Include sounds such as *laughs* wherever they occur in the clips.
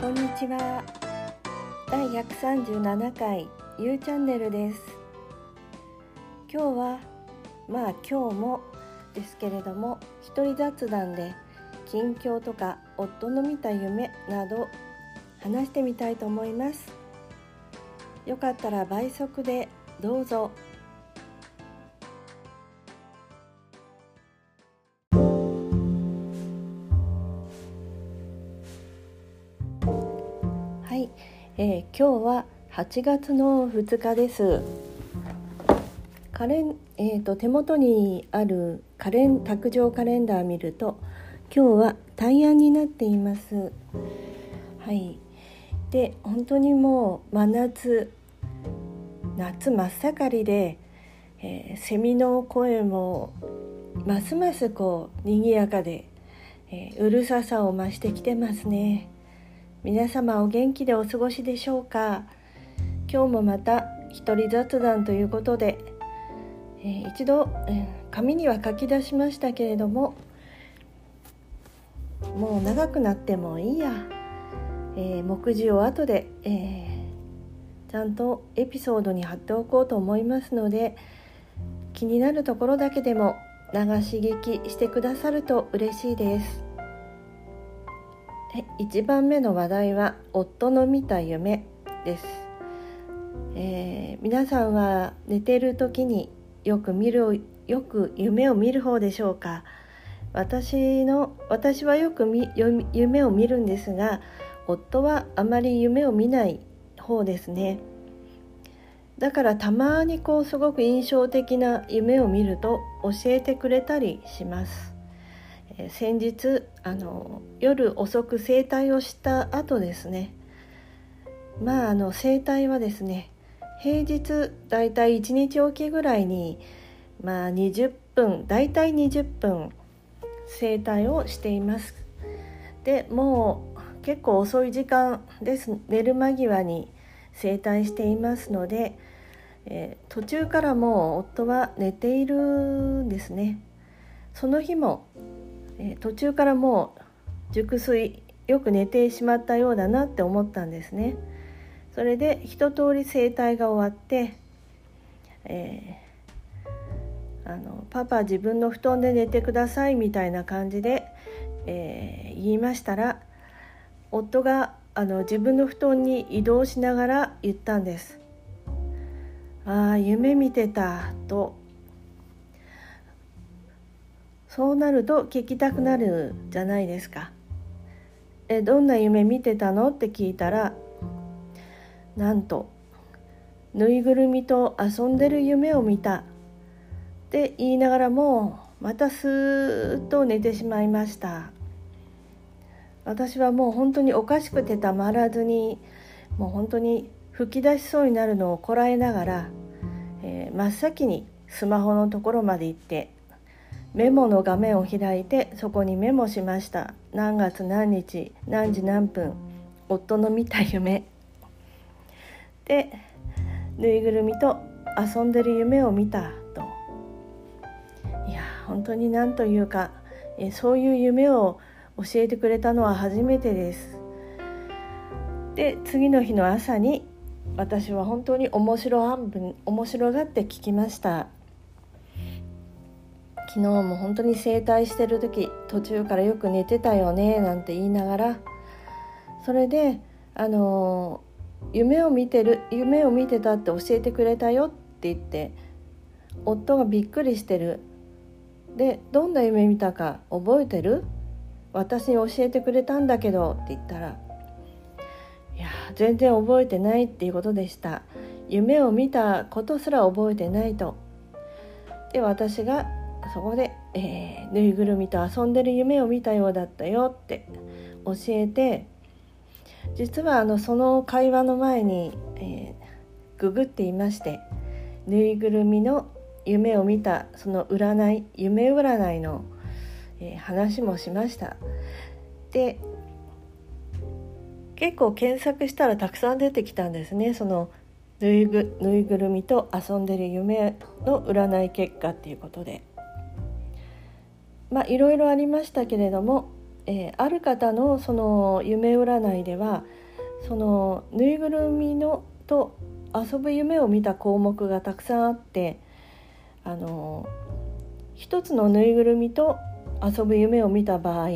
こんにちは。第137回 U チャンネルです。今日はまあ今日もですけれども一人雑談で近況とか夫の見た夢など話してみたいと思います。よかったら倍速でどうぞ。えー、今日は8月の2日です。カレン、えーと、手元にあるカレン卓上カレンダー見ると今日は大安になっています。はい。で本当にもう真夏夏真っ盛りで、えー、セミの声もますますこう賑やかで、えー、うるささを増してきてますね。皆様お元気でお過ごしでしょうか？今日もまた一人雑談ということで、えー、一度、えー、紙には書き出しましたけれどももう長くなってもいいや、えー、目次を後で、え、ちゃんとエピソードに貼っておこうと思いますので気になるところだけでも流し聞きしてくださると嬉しいです。1番目の話題は夫の見た夢です、えー、皆さんは寝てる時によく見るよく夢を見る方でしょうか？私の私はよく夢を見るんですが夫はあまり夢を見ない方ですね。だからたまにこうすごく印象的な夢を見ると教えてくれたりします、先日あの夜遅く整体をした後ですね。まああの整体はですね平日だいたい1日おきぐらいにまあ20分だいたい20分整体をしています。でもう結構遅い時間です。寝る間際に整体していますので、えー、途中からもう夫は寝ているんですね。その日も、え、途中からもう熟睡よく寝てしまったようだなって思ったんですね。それで一通り整体が終わって、えーあのパパ自分の布団で寝てくださいみたいな感じで、えー、言いましたら夫があの自分の布団に移動しながら言ったんです「ああ夢見てた」とそうなると聞きたくなるじゃないですか。えどんな夢見てたの？って聞いたらなんとぬいぐるみと遊んでる夢を見た。って言いながらもまたスーッと寝てしまいました。私はもう本当におかしくてたまらずにもう本当に吹き出しそうになるのをこらえながら、えー、真っ先にスマホのところまで行ってメモの画面を開いてそこにメモしました。何月何日何時何分夫の見た夢。でぬいぐるみと遊んでる夢を見たと。いや本当に何というか、えそういう夢を教えてくれたのは初めてです。で次の日の朝に私は本当に面白半分面白がって聞きました。昨日も本当に整体してる時途中からよく寝てたよねなんて言いながらそれであの夢を見てる夢を見てたって教えてくれたよって言って夫がびっくりしてる。でどんな夢見たか覚えてる？私に教えてくれたんだけどって言ったらいや全然覚えてないっていうことでした。夢を見たことすら覚えてないと。で私がそこで、えー、ぬいぐるみと遊んでる夢を見たようだったよって教えて実はあのその会話の前に、えー、ググっていましてぬいぐるみの夢を見たその占い夢占いの、えー、話もしました。で結構検索したらたくさん出てきたんですね。そのぬいぐぬいぐるみと遊んでる夢の占い結果っていうことで。まあいろいろありましたけれどもえー、ある方のその夢占いではそのぬいぐるみのと遊ぶ夢を見た項目がたくさんあってあの一つのぬいぐるみと遊ぶ夢を見た場合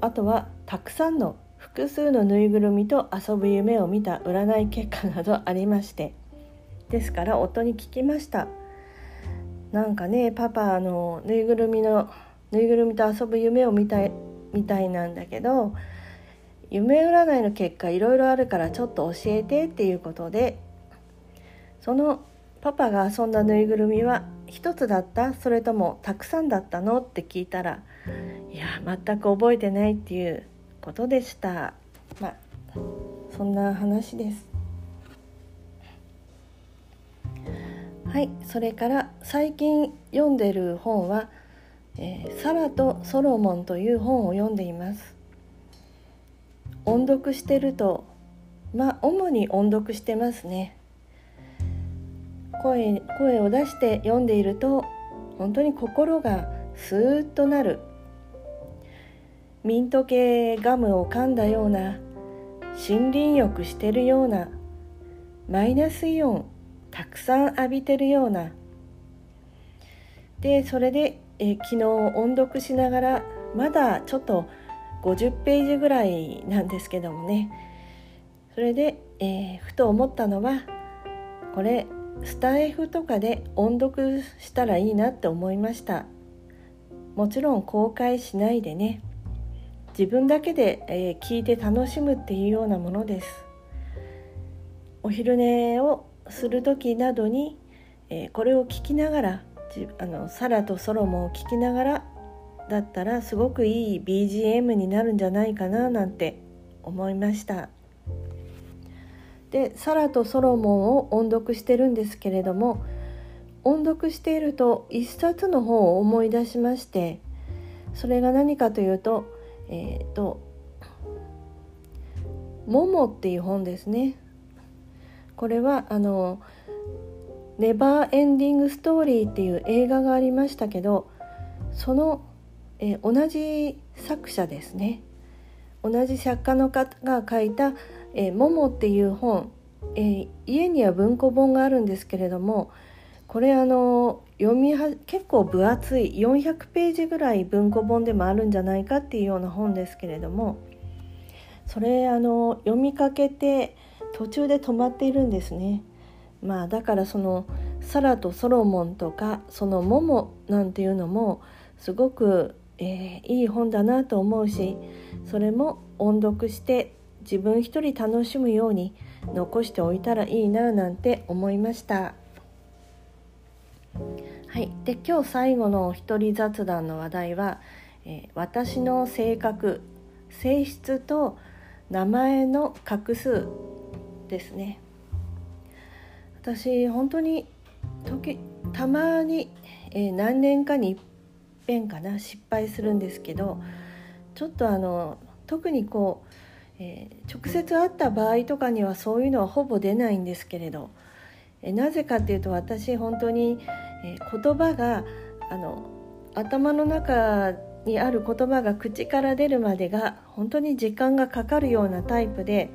あとはたくさんの複数のぬいぐるみと遊ぶ夢を見た占い結果などありましてですから夫に聞きました。なんかねパパのぬいぐるみのぬいぐるみと遊ぶ夢を見たいみたいなんだけど夢占いの結果いろいろあるからちょっと教えてっていうことでそのパパが遊んだぬいぐるみは一つだったそれともたくさんだったのって聞いたらいや全く覚えてないっていうことでした。まあそんな話です。はいそれから最近読んでる本は「えー、サラとソロモン」という本を読んでいます。音読してるとまあ主に音読してますね。声声を出して読んでいると本当に心がスーッとなる。ミント系ガムを噛んだような森林浴してるようなマイナスイオンたくさん浴びてるような。でそれでえ昨日音読しながらまだちょっと50ページぐらいなんですけどもね。それで、えー、ふと思ったのはこれスタイフとかで音読したらいいなって思いました。もちろん公開しないでね。自分だけで、えー、聞いて楽しむっていうようなものです。お昼寝をする時などに、えー、これを聞きながらあのサラとソロモンを聞きながらだったらすごくいい BGM になるんじゃないかななんて思いました。でサラとソロモンを音読してるんですけれども音読していると一冊の本を思い出しましてそれが何かというとえっ、ー、と「モモ」っていう本ですね。これはあの「ネバーエンディングストーリー」っていう映画がありましたけどそのえ、同じ作者ですね同じ作家の方が書いた「えー、モモ」っていう本、え、家には文庫本があるんですけれどもこれあの読みは結構分厚い400ページぐらい文庫本でもあるんじゃないかっていうような本ですけれどもそれあの読みかけて途中で止まっているんですね。まあだからそのサラとソロモンとかそのモモなんていうのもすごくえー、いい本だなと思うしそれも音読して自分一人楽しむように残しておいたらいいななんて思いました。はい、で今日最後の一人雑談の話題は、えー、私の性格性質と名前の画数ですね私本当に時たまに、えー、何年かに遍かな失敗するんですけどちょっとあの特にこう、えー、直接会った場合とかにはそういうのはほぼ出ないんですけれど、えー、なぜかっていうと私本当に、え、言葉があの頭の中にある言葉が口から出るまでが本当に時間がかかるようなタイプで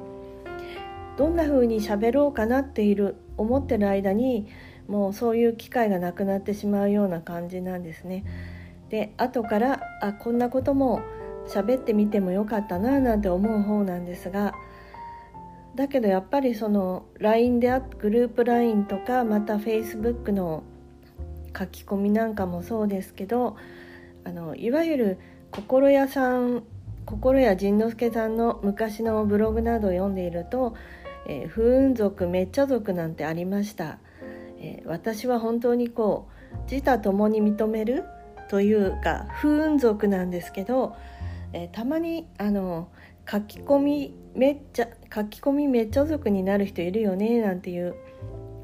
どんな風に喋ろうかなっている思ってる間にもうそういう機会がなくなってしまうような感じなんですね。で後からあこんなことも喋ってみてもよかったななんて思う方なんですがだけどやっぱりその LINE であグループ LINE とかまた Facebook の書き込みなんかもそうですけどあのいわゆる心屋さん心屋仁之助さんの昔のブログなどを読んでいると、えー、不運族めっちゃ族なんてありました、えー、私は本当にこう自他ともに認めるというか不運族なんですけど、えー、たまにあの書き込みめっちゃ書き込みめっちゃ族になる人いるよねなんていう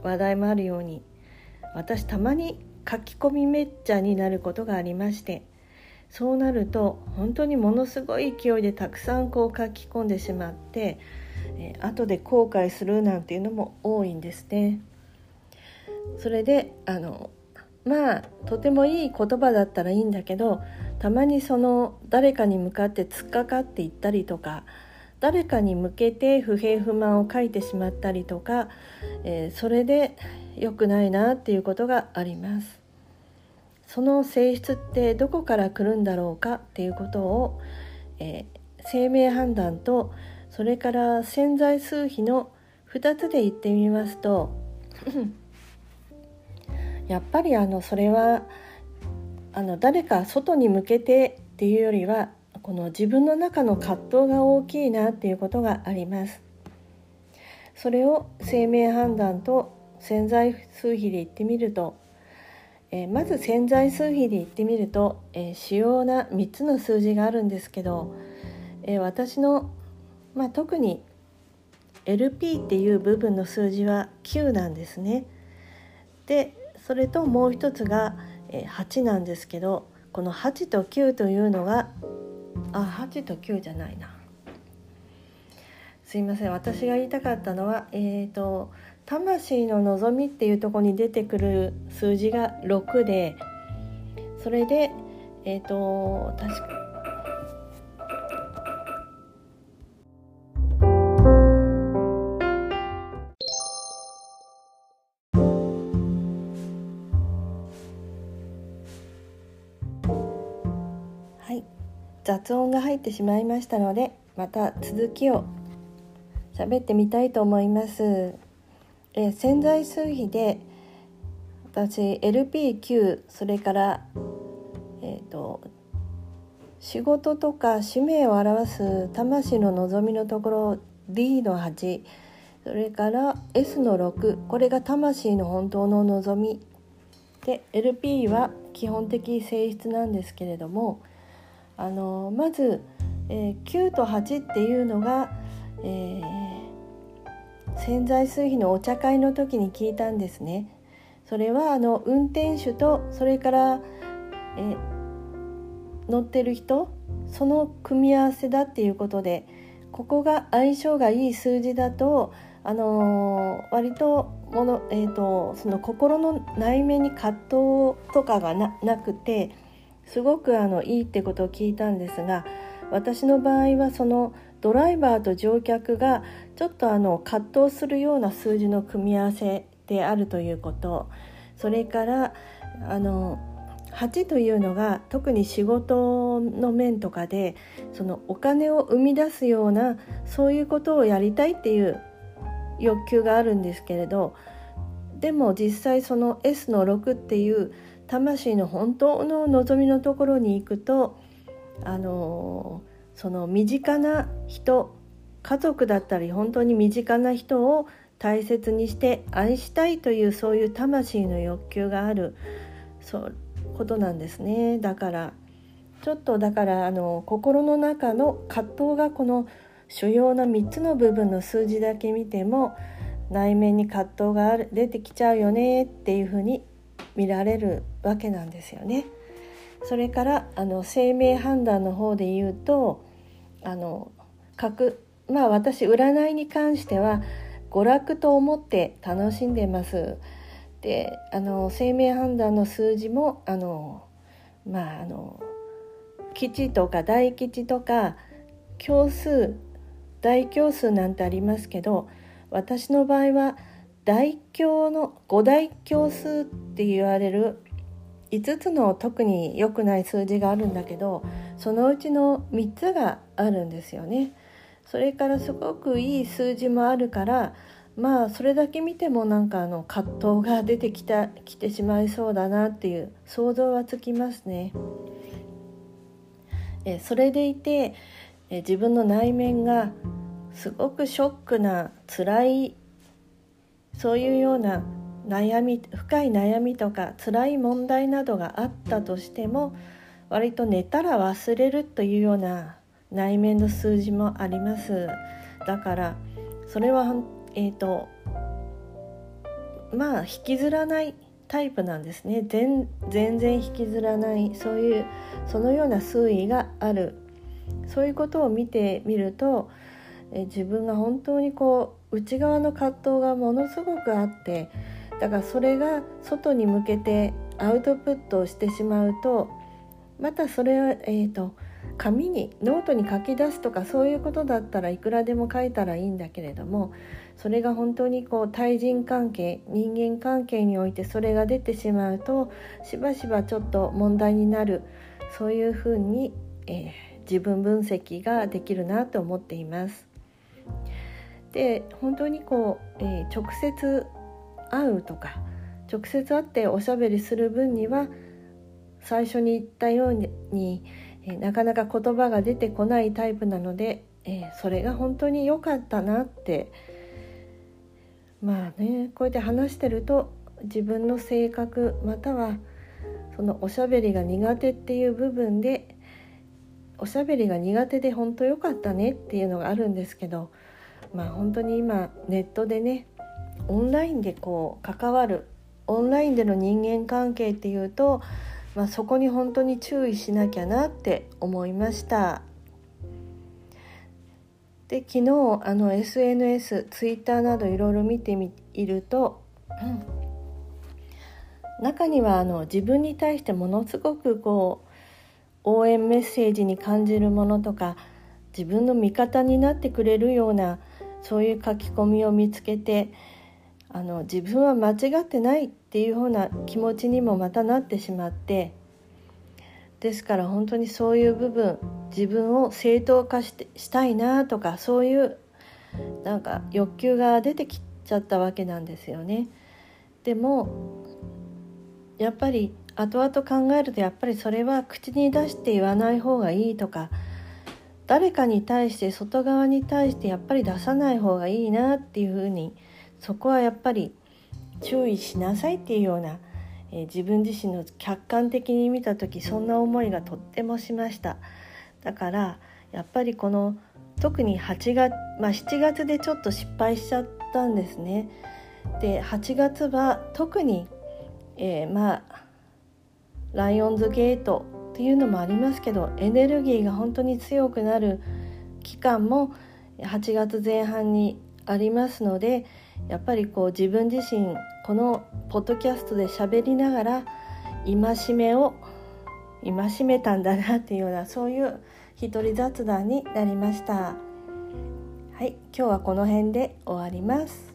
話題もあるように私たまに書き込みめっちゃになることがありましてそうなると本当にものすごい勢いでたくさんこう書き込んでしまって、えー、後で後悔するなんていうのも多いんですね。それであのまあとてもいい言葉だったらいいんだけどたまにその誰かに向かって突っかかっていったりとか誰かに向けて不平不満を書いてしまったりとか、えー、それで良くないなっていうことがあります。その性質ってどこから来るんだろうかっていうことを、えー、生命判断とそれから潜在数比の2つで言ってみますと *laughs* やっぱりあのそれはあの誰か外に向けてっていうよりはこの自分の中の葛藤が大きいなっていうことがあります。それを生命判断と潜在数比で言ってみると、えー、まず潜在数比で言ってみると、えー、主要な3つの数字があるんですけど、えー、私の、まあ、特に LP っていう部分の数字は9なんですね。でそれともう一つが8なんですけどこの8と9というのがあ8と9じゃないなすいません私が言いたかったのはえっ、ー、と魂の望みっていうとこに出てくる数字が6でそれでえっ、ー、と確か雑音が入ってしまいましたのでまた続きを喋ってみたいと思います。え潜在数比で私 LP9 それからえっ、ー、と仕事とか使命を表す魂の望みのところ D の8それから S の6これが魂の本当の望みで LP は基本的性質なんですけれどもあのまず、えー、9と8っていうのが、えー潜在数比のお茶会の時に聞いたんですね。それはあの運転手とそれからえ乗ってる人その組み合わせだっていうことでここが相性がいい数字だと、あのー、割ともの、えーと、その心の内面に葛藤とかがなくてすごくあのいいってことを聞いたんですが私の場合はそのドライバーと乗客がちょっとあの葛藤するような数字の組み合わせであるということ。それからあの8というのが特に仕事の面とかでそのお金を生み出すようなそういうことをやりたいっていう欲求があるんですけれどでも実際その S の6っていう魂の本当の望みのところに行くとあのその身近な人家族だったり本当に身近な人を大切にして愛したいというそういう魂の欲求があるそうことなんですね。だからちょっとだからあの心の中の葛藤がこの主要な3つの部分の数字だけ見ても内面に葛藤が出てきちゃうよねっていうふうに見られるわけなんですよね。それからあの生命判断の方で言うとあのくまあ私占いに関しては娯楽と思って楽しんでます。であの生命判断の数字もあのまああの吉とか大吉とか教数大教数なんてありますけど私の場合は大教の五大教数って言われる5つの特に良くない数字があるんだけどそのうちの3つがあるんですよね。それからすごくいい数字もあるからまあそれだけ見てもなんかあの葛藤が出てきたきてしまいそうだなっていう想像はつきますね。えそれでいてえ自分の内面がすごくショックな辛いそういうような悩み深い悩みとか辛い問題などがあったとしても割と寝たら忘れるというような内面の数字もあります。だからそれはえっ、ー、とまあ引きずらないタイプなんですね。全全然引きずらないそういうそのような推移がある。そういうことを見てみるとえ自分が本当にこう内側の葛藤がものすごくあってだからそれが外に向けてアウトプットをしてしまうとまたそれは、えーと、紙にノートに書き出すとかそういうことだったらいくらでも書いたらいいんだけれどもそれが本当にこう対人関係人間関係においてそれが出てしまうとしばしばちょっと問題になるそういうふうに、えー、自分分析ができるなと思っています。で本当にこう、えー、直接会うとか直接会っておしゃべりする分には最初に言ったように、えー、なかなか言葉が出てこないタイプなので、えー、それが本当に良かったなって。まあねこうやって話してると自分の性格またはそのおしゃべりが苦手っていう部分でおしゃべりが苦手で本当良かったねっていうのがあるんですけどまあ本当に今ネットでねオンラインでこう関わるオンラインでの人間関係っていうと、まあ、そこに本当に注意しなきゃなって思いました。で昨日あの SNS ツイッターなどいろいろ見てみると、うん、中にはあの自分に対してものすごくこう応援メッセージに感じるものとか自分の味方になってくれるようなそういう書き込みを見つけてあの自分は間違ってないっていうような気持ちにもまたなってしまってですから本当にそういう部分自分を正当化してしたいなとかそういうなんか欲求が出てきちゃったわけなんですよね。でもやっぱり後々考えるとやっぱりそれは口に出して言わない方がいいとか誰かに対して外側に対してやっぱり出さない方がいいなっていうふうにそこはやっぱり注意しなさいっていうような、えー、自分自身の客観的に見た時そんな思いがとってもしました。だからやっぱりこの特に8月、まあ、7月でちょっと失敗しちゃったんですね。で8月は特に、えー、まあライオンズゲートっていうのもありますけどエネルギーが本当に強くなる期間も8月前半にありますのでやっぱりこう自分自身このポッドキャストで喋りながら戒めを戒めたんだなっていうようなそういう一人雑談になりました。はい今日はこの辺で終わります。